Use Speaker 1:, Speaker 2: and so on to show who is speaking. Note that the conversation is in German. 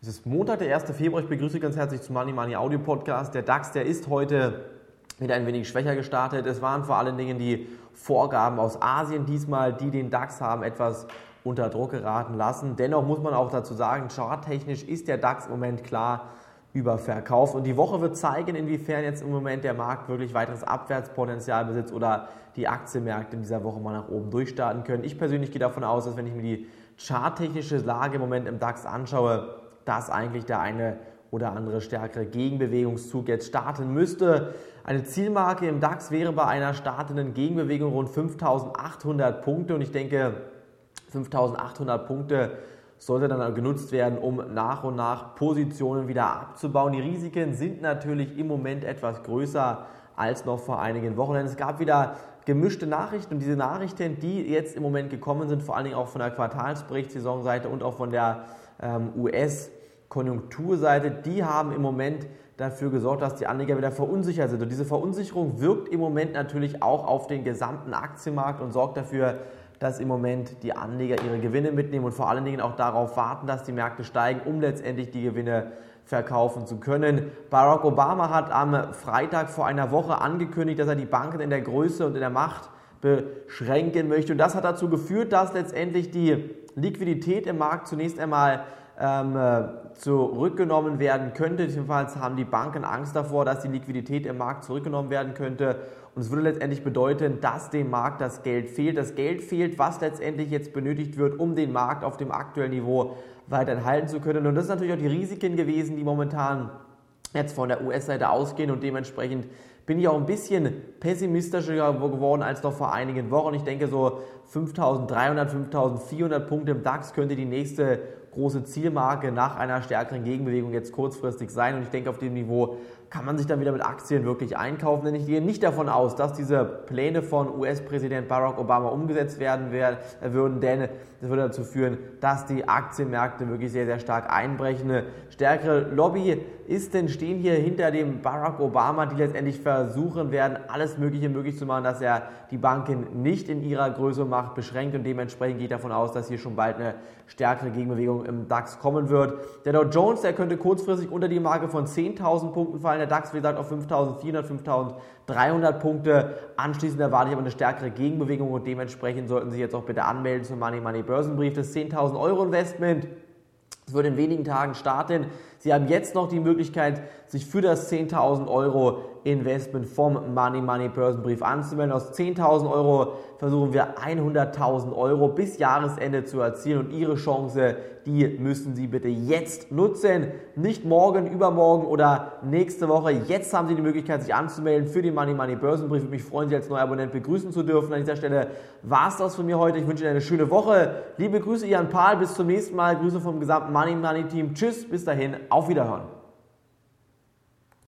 Speaker 1: Es ist Montag, der 1. Februar. Ich begrüße ganz herzlich zum Money Money Audio Podcast. Der DAX, der ist heute wieder ein wenig schwächer gestartet. Es waren vor allen Dingen die Vorgaben aus Asien diesmal, die den DAX haben etwas unter Druck geraten lassen. Dennoch muss man auch dazu sagen, charttechnisch ist der DAX im Moment klar überverkauft. Und die Woche wird zeigen, inwiefern jetzt im Moment der Markt wirklich weiteres Abwärtspotenzial besitzt oder die Aktienmärkte in dieser Woche mal nach oben durchstarten können. Ich persönlich gehe davon aus, dass wenn ich mir die charttechnische Lage im Moment im DAX anschaue, dass eigentlich der eine oder andere stärkere Gegenbewegungszug jetzt starten müsste. Eine Zielmarke im DAX wäre bei einer startenden Gegenbewegung rund 5800 Punkte und ich denke, 5800 Punkte sollte dann genutzt werden, um nach und nach Positionen wieder abzubauen. Die Risiken sind natürlich im Moment etwas größer als noch vor einigen Wochen, denn es gab wieder gemischte Nachrichten und diese Nachrichten, die jetzt im Moment gekommen sind, vor allen Dingen auch von der Quartalsberichtssaisonseite und auch von der ähm, US- Konjunkturseite, die haben im Moment dafür gesorgt, dass die Anleger wieder verunsichert sind. Und diese Verunsicherung wirkt im Moment natürlich auch auf den gesamten Aktienmarkt und sorgt dafür, dass im Moment die Anleger ihre Gewinne mitnehmen und vor allen Dingen auch darauf warten, dass die Märkte steigen, um letztendlich die Gewinne verkaufen zu können. Barack Obama hat am Freitag vor einer Woche angekündigt, dass er die Banken in der Größe und in der Macht beschränken möchte. Und das hat dazu geführt, dass letztendlich die Liquidität im Markt zunächst einmal zurückgenommen werden könnte. Jedenfalls haben die Banken Angst davor, dass die Liquidität im Markt zurückgenommen werden könnte. Und es würde letztendlich bedeuten, dass dem Markt das Geld fehlt. Das Geld fehlt, was letztendlich jetzt benötigt wird, um den Markt auf dem aktuellen Niveau weiterhin halten zu können. Und das sind natürlich auch die Risiken gewesen, die momentan jetzt von der US-Seite ausgehen und dementsprechend bin ich auch ein bisschen pessimistischer geworden als noch vor einigen Wochen. Ich denke, so 5300, 5400 Punkte im DAX könnte die nächste große Zielmarke nach einer stärkeren Gegenbewegung jetzt kurzfristig sein. Und ich denke, auf dem Niveau kann man sich dann wieder mit Aktien wirklich einkaufen. Denn ich gehe nicht davon aus, dass diese Pläne von US-Präsident Barack Obama umgesetzt werden würden, denn das würde dazu führen, dass die Aktienmärkte wirklich sehr, sehr stark einbrechen. Eine stärkere Lobby ist denn, stehen hier hinter dem Barack Obama, die letztendlich versuchen werden, alles Mögliche möglich zu machen, dass er die Banken nicht in ihrer Größe Macht beschränkt und dementsprechend geht davon aus, dass hier schon bald eine stärkere Gegenbewegung im DAX kommen wird. Der Dow Jones, der könnte kurzfristig unter die Marke von 10.000 Punkten fallen, der DAX, wie gesagt, auf 5.400, 5.300 Punkte. Anschließend erwarte ich aber eine stärkere Gegenbewegung und dementsprechend sollten Sie jetzt auch bitte anmelden zum Money Money Börsenbrief. Das 10.000 Euro Investment. Es wird in wenigen Tagen starten. Sie haben jetzt noch die Möglichkeit, sich für das 10.000 Euro Investment vom Money Money Börsenbrief anzumelden. Aus 10.000 Euro versuchen wir 100.000 Euro bis Jahresende zu erzielen und Ihre Chance, die müssen Sie bitte jetzt nutzen. Nicht morgen, übermorgen oder nächste Woche. Jetzt haben Sie die Möglichkeit, sich anzumelden für den Money Money Börsenbrief. Ich mich freuen, Sie als neuer Abonnent begrüßen zu dürfen. An dieser Stelle war es das von mir heute. Ich wünsche Ihnen eine schöne Woche. Liebe Grüße, Jan Pahl. Bis zum nächsten Mal. Grüße vom gesamten Money Money Team. Tschüss, bis dahin. Auf Wiederhören.